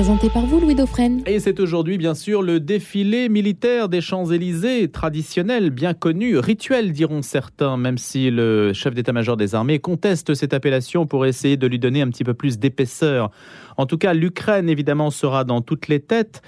présenté par vous, Louis Dauphren. Et c'est aujourd'hui, bien sûr, le défilé militaire des Champs-Élysées, traditionnel, bien connu, rituel, diront certains, même si le chef d'état-major des armées conteste cette appellation pour essayer de lui donner un petit peu plus d'épaisseur. En tout cas, l'Ukraine, évidemment, sera dans toutes les têtes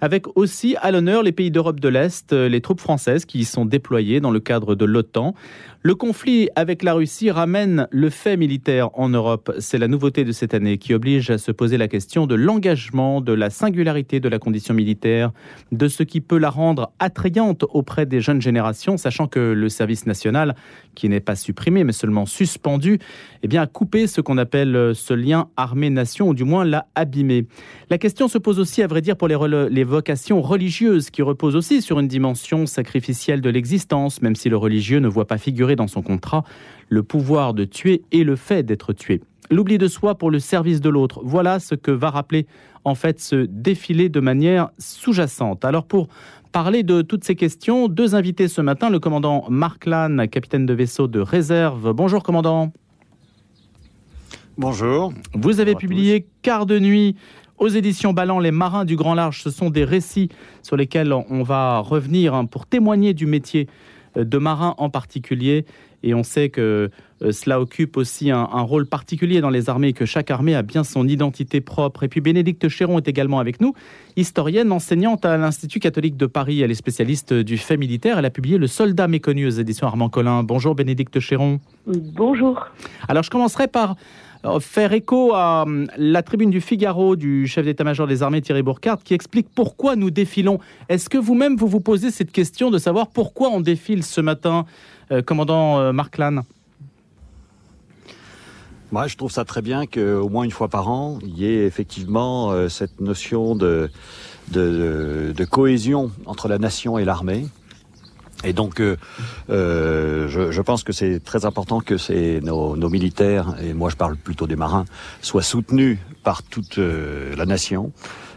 avec aussi à l'honneur les pays d'Europe de l'Est, les troupes françaises qui y sont déployées dans le cadre de l'OTAN. Le conflit avec la Russie ramène le fait militaire en Europe. C'est la nouveauté de cette année qui oblige à se poser la question de l'engagement, de la singularité de la condition militaire, de ce qui peut la rendre attrayante auprès des jeunes générations, sachant que le service national, qui n'est pas supprimé mais seulement suspendu, eh bien, a coupé ce qu'on appelle ce lien armée-nation, ou du moins l'a abîmé. La question se pose aussi, à vrai dire, pour les, les vocations religieuses, qui reposent aussi sur une dimension sacrificielle de l'existence, même si le religieux ne voit pas figurer dans son contrat le pouvoir de tuer et le fait d'être tué. L'oubli de soi pour le service de l'autre, voilà ce que va rappeler en fait ce défilé de manière sous-jacente. Alors pour parler de toutes ces questions, deux invités ce matin, le commandant Marc Lannes, capitaine de vaisseau de réserve. Bonjour commandant. Bonjour. Vous avez publié Quart de nuit aux éditions Ballant, Les Marins du Grand Large. Ce sont des récits sur lesquels on va revenir hein, pour témoigner du métier euh, de marins en particulier. Et on sait que euh, cela occupe aussi un, rôle particulier dans les armées, que chaque armée a bien son identité propre. Et puis Bénédicte Chéron est également avec nous, historienne, enseignante à l'Institut catholique de Paris. Elle est spécialiste du fait militaire. Elle a publié Le soldat méconnu aux éditions Armand Collin. Bonjour Bénédicte Chéron. Bonjour. Alors je commencerai par faire écho à hum, la tribune du Figaro du chef d'état-major des armées Thierry Bourcard qui explique pourquoi nous défilons. Est-ce que vous-même vous vous posez cette question de savoir pourquoi on défile ce matin, euh, commandant euh, Marc Lannes? Moi, je trouve ça très bien qu'au moins une fois par an, il y ait effectivement cette notion de, de, cohésion entre la nation et l'armée. Et donc, euh, euh, je, je, pense que c'est très important que c'est nos, nos, militaires, et moi je parle plutôt des marins, soient soutenus par toute euh, la nation.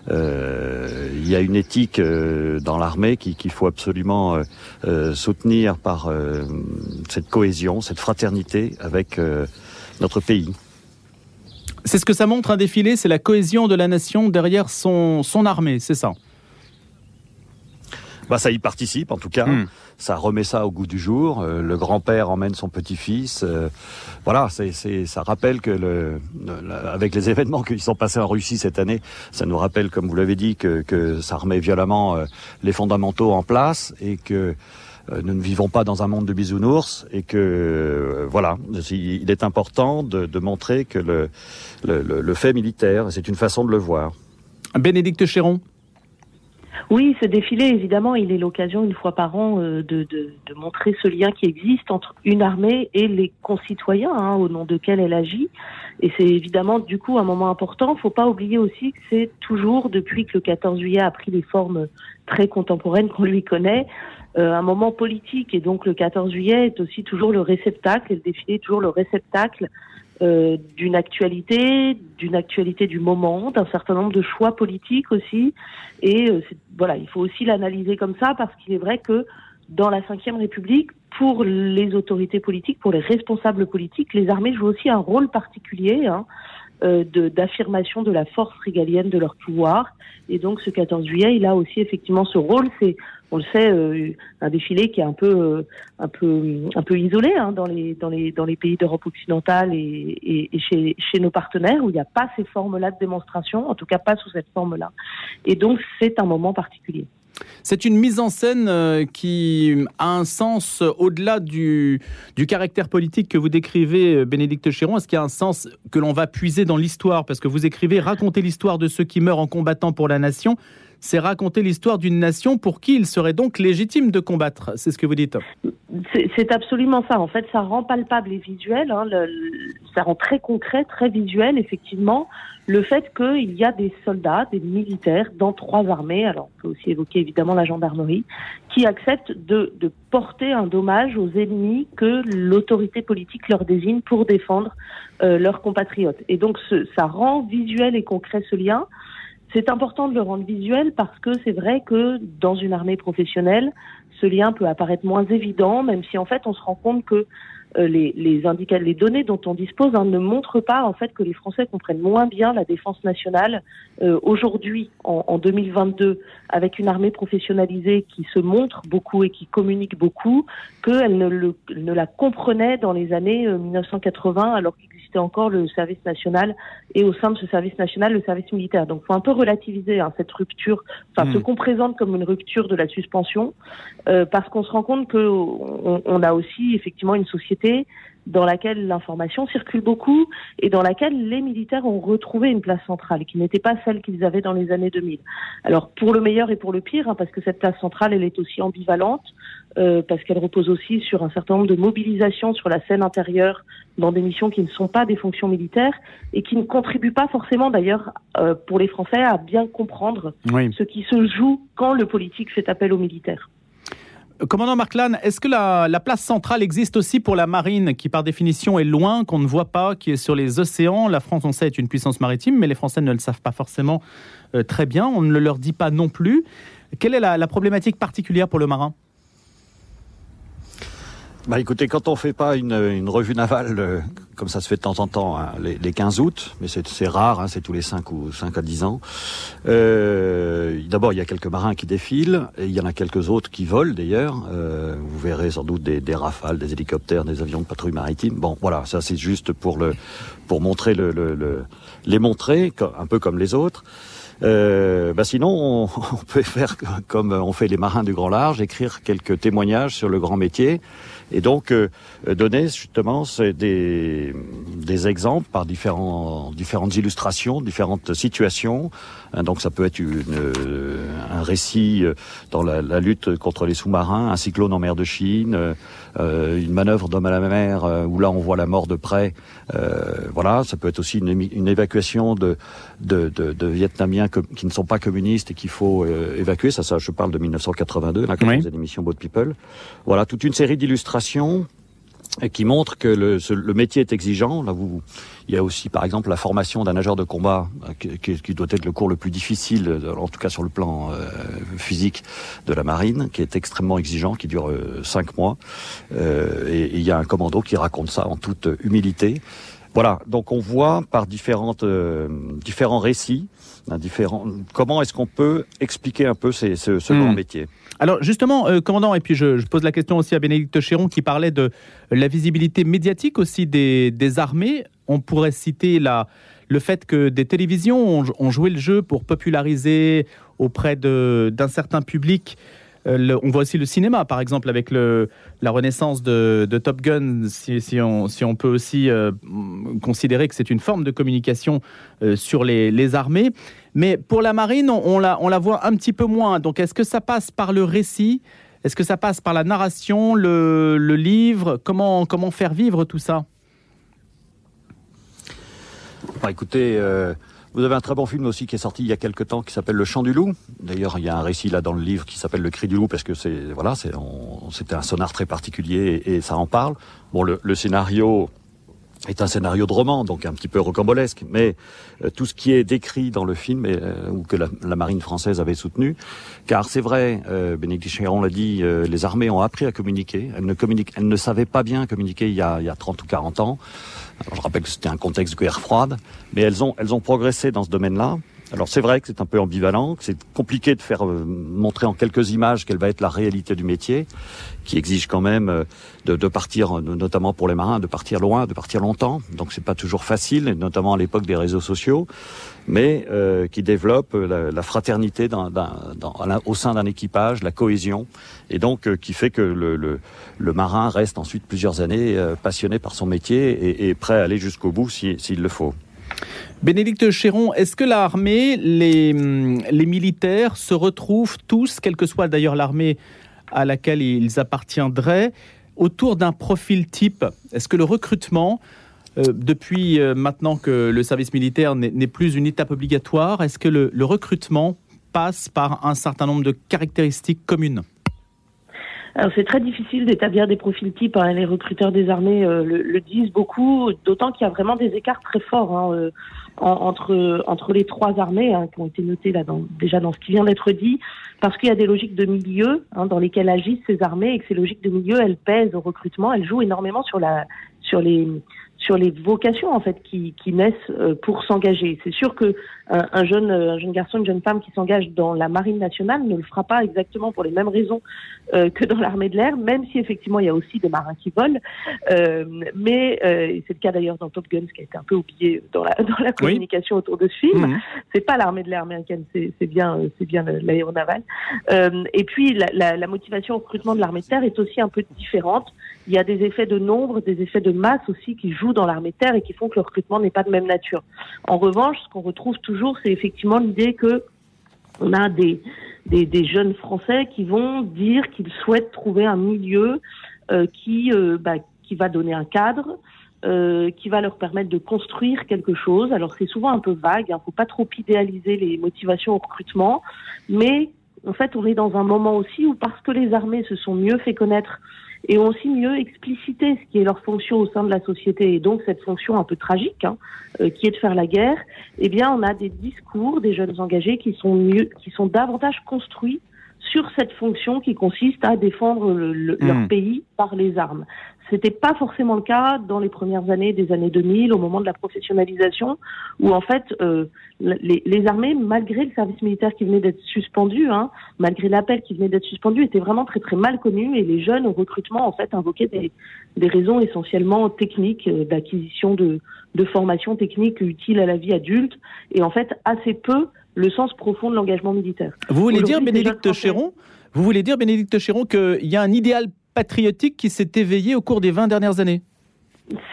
Euh, il y a une éthique dans l'armée qu'il faut absolument soutenir par cette cohésion, cette fraternité avec notre pays. C'est ce que ça montre un défilé, c'est la cohésion de la nation derrière son, son armée, c'est ça? Bah, ça y participe en tout cas. Hmm. Ça remet ça au goût du jour. Euh, le grand-père emmène son petit-fils. Euh, voilà, c'est, ça rappelle que le, avec les événements qui sont passés en Russie cette année, ça nous rappelle, comme vous l'avez dit, que, que ça remet violemment euh, les fondamentaux en place et que nous ne vivons pas dans un monde de bisounours et que voilà, il est important de, de montrer que le, le, le fait militaire, c'est une façon de le voir. Bénédicte Chéron. Oui, ce défilé, évidemment, il est l'occasion une fois par an euh, de, de, de, montrer ce lien qui existe entre une armée et les concitoyens, hein, au nom de quel elle agit. Et c'est évidemment du coup un moment important. Faut pas oublier aussi que c'est toujours, depuis que le 14 juillet a pris les formes très contemporaines qu'on lui connaît, euh, un moment politique. Et donc le 14 juillet est aussi toujours le réceptacle, et le défilé est toujours le réceptacle euh, d'une actualité, d'une actualité du moment, d'un certain nombre de choix politiques aussi. Et euh, voilà, il faut aussi l'analyser comme ça parce qu'il est vrai que dans la Ve République, pour les autorités politiques, pour les responsables politiques, les armées jouent aussi un rôle particulier. Hein, d'affirmation de, la force régalienne de leur pouvoir. Et donc ce 14 juillet, il a aussi effectivement ce rôle. C'est, on le sait, euh, un défilé qui est un peu, euh, un peu, un peu isolé hein, dans les, dans les, dans les pays d'Europe occidentale et, et, chez, chez nos partenaires où il n'y a pas ces formes-là de démonstration, en tout cas pas sous cette forme-là. Et donc c'est un moment particulier. C'est une mise en scène euh, qui a un sens au-delà du, du, caractère politique que vous décrivez, euh, Bénédicte Chéron. Est-ce qu'il y a un sens que l'on va puiser dans l'histoire? Parce que vous écrivez raconter l'histoire de ceux qui meurent en combattant pour la nation c'est raconter l'histoire d'une nation pour qui il serait donc légitime de combattre. C'est ce que vous dites. C'est absolument ça. En fait, ça rend palpable et visuel. Hein, ça rend très concret, très visuel, effectivement, le fait qu'il y a des soldats, des militaires dans trois armées. Alors, on peut aussi évoquer évidemment la gendarmerie, qui acceptent de, porter un dommage aux ennemis que l'autorité politique leur désigne pour défendre euh, leurs compatriotes. Et donc, ça rend visuel et concret ce lien. C'est important de le rendre visuel parce que c'est vrai que dans une armée professionnelle, ce lien peut apparaître moins évident, même si en fait on se rend compte que les, les, les données dont on dispose hein, ne montrent pas en fait que les Français comprennent moins bien la défense nationale euh, aujourd'hui, en, en, 2022, avec une armée professionnalisée qui se montre beaucoup et qui communique beaucoup, qu'elle ne, le, ne la comprenait dans les années 1980, alors qu'existait encore le service national et au sein de ce service national, le service militaire. Donc, faut un peu relativiser hein, cette rupture, enfin ce hmm. qu'on présente comme une rupture de la suspension, euh, parce qu'on se rend compte que on a aussi effectivement une société dans laquelle l'information circule beaucoup et dans laquelle les militaires ont retrouvé une place centrale qui n'était pas celle qu'ils avaient dans les années 2000. Alors pour le meilleur et pour le pire, hein, parce que cette place centrale, elle est aussi ambivalente, euh, parce qu'elle repose aussi sur un certain nombre de mobilisations sur la scène intérieure dans des missions qui ne sont pas des fonctions militaires et qui ne contribuent pas forcément d'ailleurs euh, pour les Français à bien comprendre ce qui se joue quand le politique fait appel aux militaires. Commandant Marklan, est-ce que la, place centrale existe aussi pour la marine, qui par définition est loin, qu'on ne voit pas, qui est sur les océans? La France, on sait, est une puissance maritime, mais les Français ne le savent pas forcément euh, très bien, on ne le leur dit pas non plus. Quelle est la problématique particulière pour le marin? Bah écoutez, quand on fait pas une, une revue navale euh, comme ça se fait de temps en temps, hein, les, les, 15 août, mais c'est rare, hein, c'est tous les 5 ou 5 à 10 ans. Euh, D'abord, il y a quelques marins qui défilent, et il y en a quelques autres qui volent d'ailleurs. Euh, vous verrez sans doute des, des, rafales, des hélicoptères, des avions de patrouille maritime. Bon, voilà, ça c'est juste pour le pour montrer le, le, le les montrer, un peu comme les autres. Euh, bah sinon, on, on, peut faire comme on fait les marins du grand large, écrire quelques témoignages sur le grand métier, et donc euh, donner justement des, des exemples par différents, différentes illustrations, différentes situations. Hein, donc ça peut être une, euh, un récit euh, dans la, la, lutte contre les sous-marins, un cyclone en mer de Chine, euh, une manœuvre d'homme à la mer où là on voit la mort de près. voilà, ça peut être aussi une, une évacuation de, de, de, de Vietnamiens qui ne sont pas communistes et qu'il faut évacuer. Ça, ça, je parle de 1982, là, quand oui. on faisait l'émission Boat People. Voilà, toute une série d'illustrations qui montre que le, le, métier est exigeant. Là, vous, il y a aussi, par exemple, la formation d'un nageur de combat, euh, qui, qui, doit être le cours le plus difficile, euh, en tout cas sur le plan euh, physique de la marine, qui est extrêmement exigeant, qui dure euh, cinq mois. Euh, et, et, il y a un commando qui raconte ça en toute humilité. Voilà, donc on voit par différentes, différents récits différent... Comment est-ce qu'on peut expliquer un peu ces, ce, ce mmh. grand métier? Alors justement, euh, commandant, et puis je, pose la question aussi à Bénédicte Chéron qui parlait de la visibilité médiatique aussi des, armées. On pourrait citer le fait que des télévisions ont, ont joué le jeu pour populariser auprès d'un certain public le, on voit aussi le cinéma, par exemple, avec la renaissance de, Top Gun, si, on, peut aussi euh, considérer que c'est une forme de communication euh, sur les, armées. Mais pour la marine, on, la, voit un petit peu moins. Donc, est-ce que ça passe par le récit? Est-ce que ça passe par la narration, le, livre? Comment, faire vivre tout ça? Bah, Écoutez, euh, vous avez un très bon film aussi qui est sorti il y a quelques temps qui s'appelle Le Chant du Loup. D'ailleurs, il y a un récit là dans le livre qui s'appelle Le Cri du Loup parce que c'est voilà, c'était un sonar très particulier et, et, ça en parle. Bon, le, le scénario est un scénario de roman, donc un petit peu rocambolesque, mais euh, tout ce qui est décrit dans le film, euh, ou que la, la, marine française avait soutenu, car c'est vrai, euh, Bénédicte Chéron l'a dit, euh, les armées ont appris à communiquer, elles ne, communiquent, elles ne savaient pas bien communiquer il y a, il y a 30 ou 40 ans, alors je rappelle que c'était un contexte de guerre froide, mais elles ont, elles ont progressé dans ce domaine-là, alors c'est vrai que c'est un peu ambivalent, que c'est compliqué de faire euh, montrer en quelques images quelle va être la réalité du métier, qui exige quand même euh, de, partir, notamment pour les marins, de partir loin, de partir longtemps. Donc c'est pas toujours facile, notamment à l'époque des réseaux sociaux, mais euh, qui développe la, fraternité au sein d'un équipage, la cohésion, et donc euh, qui fait que le, marin reste ensuite plusieurs années euh, passionné par son métier et, et prêt à aller jusqu'au bout s'il si, le faut. Bénédicte Chéron, est-ce que l'armée, les, les, militaires se retrouvent tous, quelle que soit d'ailleurs l'armée à laquelle ils appartiendraient, autour d'un profil type? Est-ce que le recrutement, euh, depuis euh, maintenant que le service militaire n'est plus une étape obligatoire, est-ce que le recrutement passe par un certain nombre de caractéristiques communes? Alors c'est très difficile d'établir des profils types. Hein. Les recruteurs des armées euh, le, disent beaucoup, d'autant qu'il y a vraiment des écarts très forts hein, euh, entre entre les trois armées hein, qui ont été notées là dans, déjà dans ce qui vient d'être dit, parce qu'il y a des logiques de milieu dans lesquelles agissent ces armées et que ces logiques de milieu elles pèsent au recrutement, elles jouent énormément sur la sur les sur les vocations en fait qui, qui naissent euh, pour s'engager. C'est sûr que un, jeune un jeune garçon, une jeune femme qui s'engage dans la marine nationale ne le fera pas exactement pour les mêmes raisons euh, que dans l'armée de l'air, même si effectivement il y a aussi des marins qui volent. Euh, mais euh, c'est le cas d'ailleurs dans Top Gun, ce qui a été un peu oublié dans la dans la communication autour de ce film. Mhm. C'est pas l'armée de l'air américaine, c'est bien c'est bien l'aéronaval. et puis la, la, la motivation au recrutement de l'armée de terre est aussi un peu différente. Il y a des effets de nombre, des effets de masse aussi qui jouent dans l'armée terre et qui font que le recrutement n'est pas de même nature. En revanche, ce qu'on retrouve toujours, c'est effectivement l'idée que on a des, des, des, jeunes Français qui vont dire qu'ils souhaitent trouver un milieu euh, qui, euh, bah, qui va donner un cadre, euh, qui va leur permettre de construire quelque chose. Alors c'est souvent un peu vague, il hein, ne faut pas trop idéaliser les motivations au recrutement, mais en fait on est dans un moment aussi où parce que les armées se sont mieux fait connaître et ont aussi mieux explicité ce qui est leur fonction au sein de la société et donc cette fonction un peu tragique hein, euh, qui est de faire la guerre, eh bien on a des discours des jeunes engagés qui sont mieux, qui sont davantage construits sur cette fonction qui consiste à défendre leur hmm. pays par les armes. C'était pas forcément le cas dans les premières années des années 2000, au moment de la professionnalisation, où en fait euh, les, les, armées, malgré le service militaire qui venait d'être suspendu, hein, malgré l'appel qui venait d'être suspendu, étaient vraiment très très mal connus et les jeunes au recrutement en fait invoquaient des, des raisons essentiellement techniques euh, d'acquisition de, de formation technique utile à la vie adulte et en fait assez peu le sens profond de l'engagement militaire. Vous voulez dire, Bénédicte Chéron, vous voulez dire, Bénédicte Chéron, qu'il y a un idéal patriotique qui s'est éveillé au cours des 20 dernières années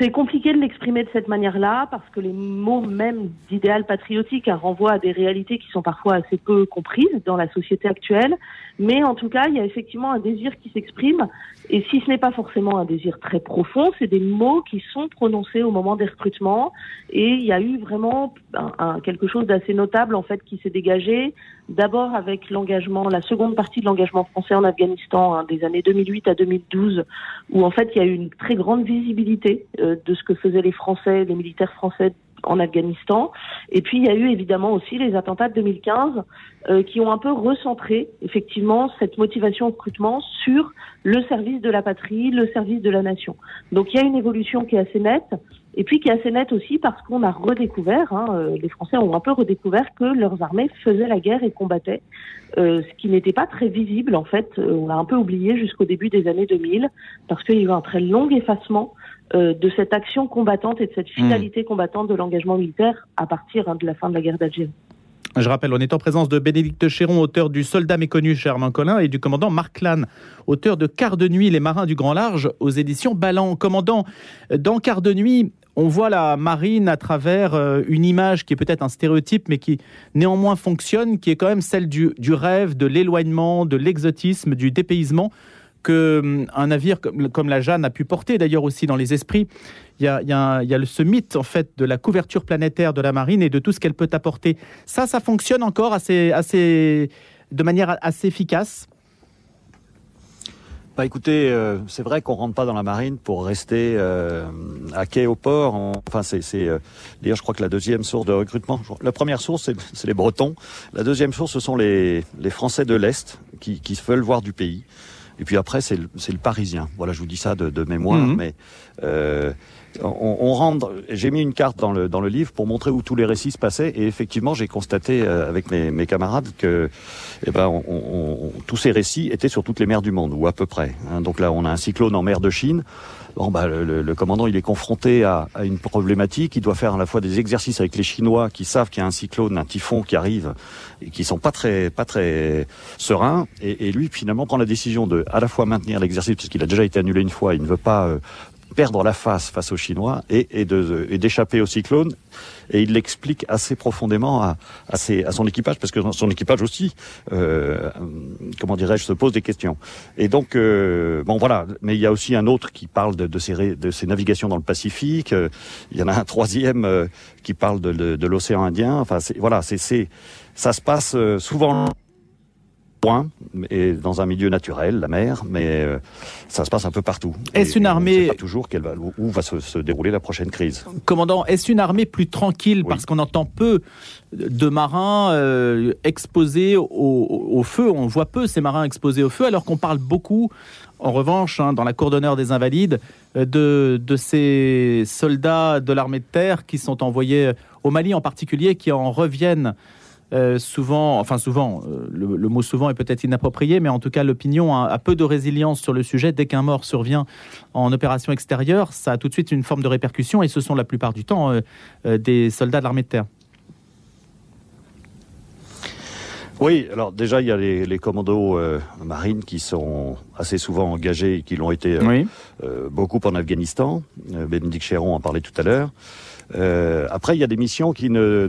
c'est compliqué de l'exprimer de cette manière-là parce que les mots même d'idéal patriotique renvoient à des réalités qui sont parfois assez peu comprises dans la société actuelle. Mais en tout cas, il y a effectivement un désir qui s'exprime. Et si ce n'est pas forcément un désir très profond, c'est des mots qui sont prononcés au moment des recrutements. Et il y a eu vraiment quelque chose d'assez notable en fait qui s'est dégagé. D'abord avec l'engagement, la seconde partie de l'engagement français en Afghanistan hein, des années 2008 à 2012, où en fait il y a eu une très grande visibilité euh, de ce que faisaient les Français, les militaires français en Afghanistan. Et puis il y a eu évidemment aussi les attentats de 2015 euh, qui ont un peu recentré effectivement cette motivation au recrutement sur le service de la patrie, le service de la nation. Donc il y a une évolution qui est assez nette. Et puis qui est assez nette aussi parce qu'on a redécouvert, hein, euh, les Français ont un peu redécouvert que leurs armées faisaient la guerre et combattaient, euh, ce qui n'était pas très visible en fait. on l'a un peu oublié jusqu'au début des années 2000 parce qu'il y a eu un très long effacement euh, de cette action combattante et de cette hmm. finalité combattante de l'engagement militaire à partir hein, de la fin de la guerre d'Algérie. Je rappelle, on est en présence de Bénédicte Chéron, auteur du Soldat méconnu Germain Collin, et du commandant Marc Lannes, auteur de Quart de nuit, les marins du grand large, aux éditions Ballan. Commandant, dans Quart de nuit, on voit la marine à travers euh, une image qui est peut-être un stéréotype, mais qui néanmoins fonctionne, qui est quand même celle du, rêve, de l'éloignement, de l'exotisme, du dépaysement que hum, un navire comme, la Jeanne a pu porter d'ailleurs aussi dans les esprits. Il y, a, ce mythe en fait de la couverture planétaire de la marine et de tout ce qu'elle peut apporter. Ça, ça fonctionne encore assez, assez, de manière assez efficace. Bah écoutez, euh, c'est vrai qu'on rentre pas dans la marine pour rester euh, à quai au port. enfin, c'est, euh, d'ailleurs, je crois que la deuxième source de recrutement. La première source, c'est, les Bretons. La deuxième source, ce sont les, les Français de l'est qui, qui veulent voir du pays. Et puis après, c'est le, le, Parisien. Voilà, je vous dis ça de, de mémoire, mhm. mais euh, on, on. J'ai mis une carte dans le dans le livre pour montrer où tous les récits se passaient. Et effectivement, j'ai constaté euh, avec mes, mes, camarades que, eh ben, on, on, tous ces récits étaient sur toutes les mers du monde, ou à peu près. Hein. Donc là, on a un cyclone en mer de Chine. Bon, bah, le, le, commandant, il est confronté à, à, une problématique. Il doit faire à la fois des exercices avec les Chinois qui savent qu'il y a un cyclone, un typhon qui arrive et qui sont pas très, pas très sereins. Et, et lui, finalement, prend la décision de à la fois maintenir l'exercice puisqu'il a déjà été annulé une fois. Il ne veut pas euh, perdre la face face aux Chinois et, et d'échapper au cyclone. Et il l'explique assez profondément à, à, ses, à, son équipage, parce que son équipage aussi, euh, comment dirais-je, se pose des questions. Et donc, euh, bon voilà, mais il y a aussi un autre qui parle de, de, ses, de ses navigations dans le Pacifique. il y en a un troisième euh, qui parle de, de, de l'océan Indien. Enfin, voilà, c'est ça se passe euh, souvent point, et dans un milieu naturel, la mer, mais euh, ça se passe un peu partout. Est-ce une armée... On sait pas toujours va, où va se, dérouler la prochaine crise. Commandant, est-ce une armée plus tranquille? Parce qu'on entend peu de marins euh, exposés au, feu, on voit peu ces marins exposés au feu, alors qu'on parle beaucoup, en revanche, hein, dans la cour d'honneur des Invalides, euh, de, de ces soldats de l'armée de terre qui sont envoyés au Mali en particulier, qui en reviennent euh, souvent, enfin souvent, euh, le, mot souvent est peut-être inapproprié, mais en tout cas l'opinion a, peu de résilience sur le sujet. Dès qu'un mort survient en opération extérieure, ça a tout de suite une forme de répercussion et ce sont la plupart du temps euh, des soldats de l'armée de terre. Oui, alors déjà il y a les, commandos marines qui sont assez souvent engagés et qui l'ont été beaucoup en Afghanistan. Bénédicte Chéron en parlait tout à l'heure. Euh, après, il y a des missions qui ne,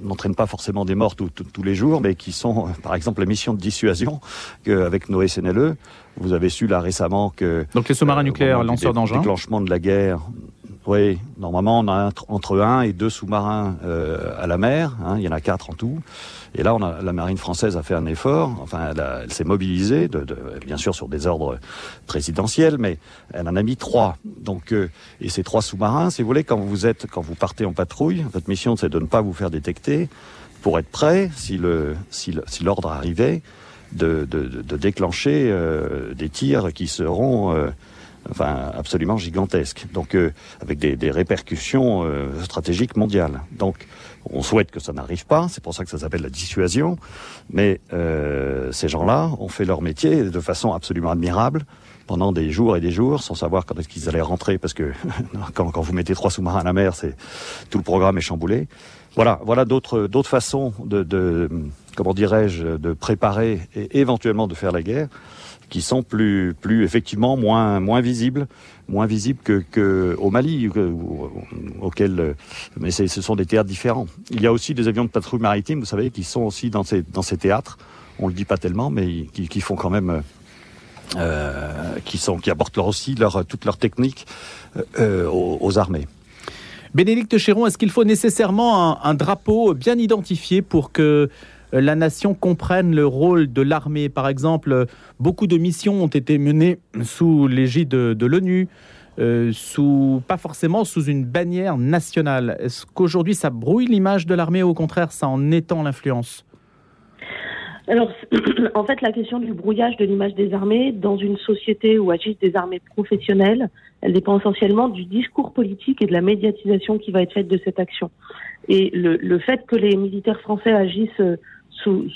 n'entraînent pas forcément des morts tous les jours, mais qui sont, par exemple, la mission de dissuasion avec nos SNLE. Vous avez su là récemment que donc les sous-marins euh, nucléaires lanceurs d'engins, déclenchement de la guerre, oui, normalement on a entre un et deux sous-marins euh, à la mer. Hein, il y en a quatre en tout. Et là, on a, la marine française a fait un effort. Enfin, elle, s'est mobilisée, de, de, bien sûr sur des ordres présidentiels, mais elle en a mis trois. Donc, euh, et ces trois sous-marins, si vous voulez, quand vous êtes, quand vous partez en patrouille, votre mission c'est de ne pas vous faire détecter pour être prêt si le si l'ordre arrivait de, de, déclencher euh, des tirs qui seront enfin absolument gigantesque, donc euh, avec des, répercussions euh, stratégiques mondiales. Donc on souhaite que ça n'arrive pas, c'est pour ça que ça s'appelle la dissuasion, mais euh, ces gens-là ont fait leur métier de façon absolument admirable pendant des jours et des jours, sans savoir quand est-ce qu'ils allaient rentrer, parce que quand, quand, vous mettez trois sous-marins à la mer, c'est tout le programme est chamboulé. Voilà, voilà d'autres d'autres façons de, de comment dirais-je de préparer et éventuellement de faire la guerre qui sont plus, plus effectivement moins, moins visibles, moins visibles que, que au Mali, auquel, mais ce sont des théâtres différents. Il y a aussi des avions de patrouille maritime, vous savez, qui sont aussi dans ces, dans ces théâtres. On le dit pas tellement, mais qui, qui font quand même, euh, qui sont, qui apportent leur aussi leur, toute leur technique euh, aux, aux, armées. Bénédicte Chéron, est-ce qu'il faut nécessairement un, drapeau bien identifié pour que euh, la nation comprenne le rôle de l'armée. Par exemple, beaucoup de missions ont été menées sous l'égide de, l'ONU, euh, sous, pas forcément sous une bannière nationale. Est-ce qu'aujourd'hui ça brouille l'image de l'armée ou au contraire ça en étend l'influence? Alors, en fait, la question du brouillage de l'image des armées dans une société où agissent des armées professionnelles, elle dépend essentiellement du discours politique et de la médiatisation qui va être faite de cette action. Et le fait que les militaires français agissent euh,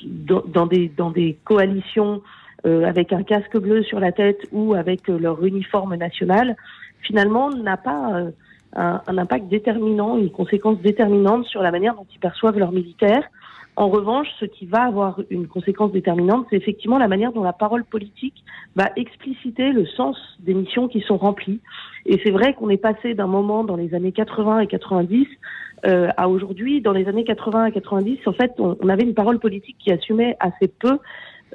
dans, des, dans des coalitions euh, avec un casque bleu sur la tête ou avec euh, leur uniforme national, finalement n'a pas euh, un, un, impact déterminant, une conséquence déterminante sur la manière dont ils perçoivent leurs militaires. En revanche, ce qui va avoir une conséquence déterminante, c'est effectivement la manière dont la parole politique va expliciter le sens des missions qui sont remplies. Et c'est vrai qu'on est passé d'un moment dans les années 80 et 90 euh, à aujourd'hui, dans les années 80 et 90, en fait, on, avait une parole politique qui assumait assez peu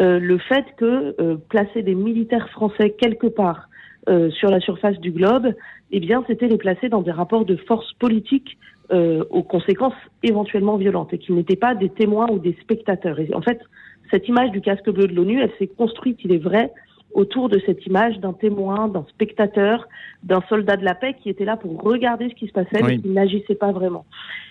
euh, le fait que euh, placer des militaires français quelque part euh, sur la surface du globe, eh bien, c'était les placer dans des rapports de force politique euh, aux conséquences éventuellement violentes et qu'ils n'étaient pas des témoins ou des spectateurs. Et en fait, cette image du casque bleu de l'ONU, elle s'est construite, il est vrai, autour de cette image d'un témoin, d'un spectateur, d'un soldat de la paix qui était là pour regarder ce qui se passait mais qui n'agissait pas vraiment.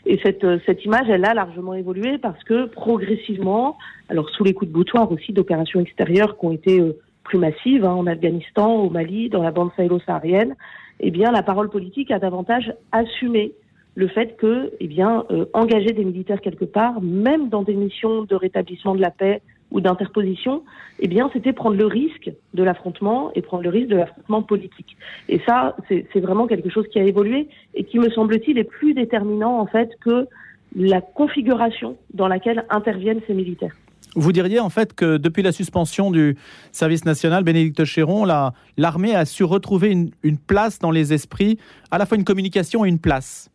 Et cette, euh, cette image, elle a largement évolué parce que progressivement, alors sous les coups de boutoir aussi d'opérations extérieures qui ont été euh, plus massives hein, en Afghanistan, au Mali, dans la bande sahélo-saharienne, eh bien la parole politique a davantage assumé le fait que, eh bien, euh, engager des militaires quelque part, même dans des missions de rétablissement de la paix ou d'interposition, eh bien, c'était prendre le risque de l'affrontement et prendre le risque de l'affrontement politique. Et ça, c'est vraiment quelque chose qui a évolué et qui, me semble-t-il, est plus déterminant, en fait, que la configuration dans laquelle interviennent ces militaires. Vous diriez en fait que depuis la suspension du service national, Bénédicte Chéron, l'armée a su retrouver une, une, place dans les esprits, à la fois une communication et une place.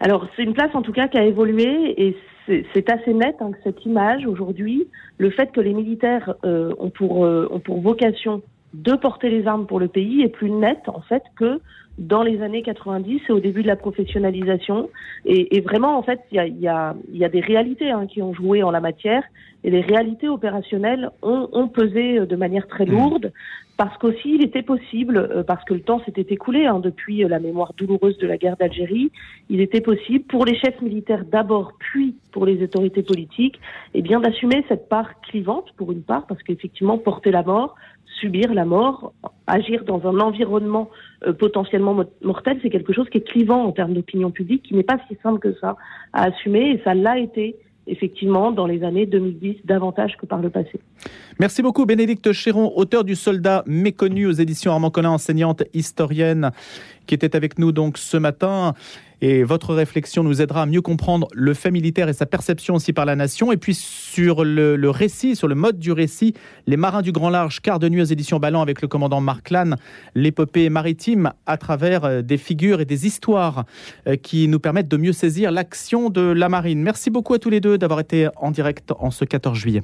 Alors c'est une place en tout cas qui a évolué et c'est assez net hein, que cette image aujourd'hui, le fait que les militaires euh, ont, pour, euh, ont pour vocation de porter les armes pour le pays est plus nette en fait que dans les années 90 et au début de la professionnalisation. Et, vraiment, en fait, il y a, y, a, y a, des réalités hein, qui ont joué en la matière et les réalités opérationnelles ont, ont pesé de manière très mmh. lourde parce qu'aussi il était possible, euh, parce que le temps s'était écoulé hein, depuis la mémoire douloureuse de la guerre d'Algérie, il était possible pour les chefs militaires d'abord, puis pour les autorités politiques, et eh bien d'assumer cette part clivante pour une part, parce qu'effectivement porter la mort, subir la mort, agir dans un environnement euh, potentiellement mortel, c'est quelque chose qui est clivant en termes d'opinion publique, qui n'est pas si simple que ça à assumer, et ça l'a été effectivement dans les années 2010 davantage que par le passé. Merci beaucoup Bénédicte Chéron, auteur du Soldat méconnu aux éditions Armand Collin, enseignante historienne qui était avec nous donc ce matin. Et votre réflexion nous aidera à mieux comprendre le fait militaire et sa perception aussi par la nation. Et puis sur le, récit, sur le mode du récit, Les Marins du Grand Large, quart de nuit aux éditions Ballon avec le commandant Marc Lannes, l'épopée maritime à travers euh, des figures et des histoires euh, qui nous permettent de mieux saisir l'action de la marine. Merci beaucoup à tous les deux d'avoir été en direct en ce 14 juillet.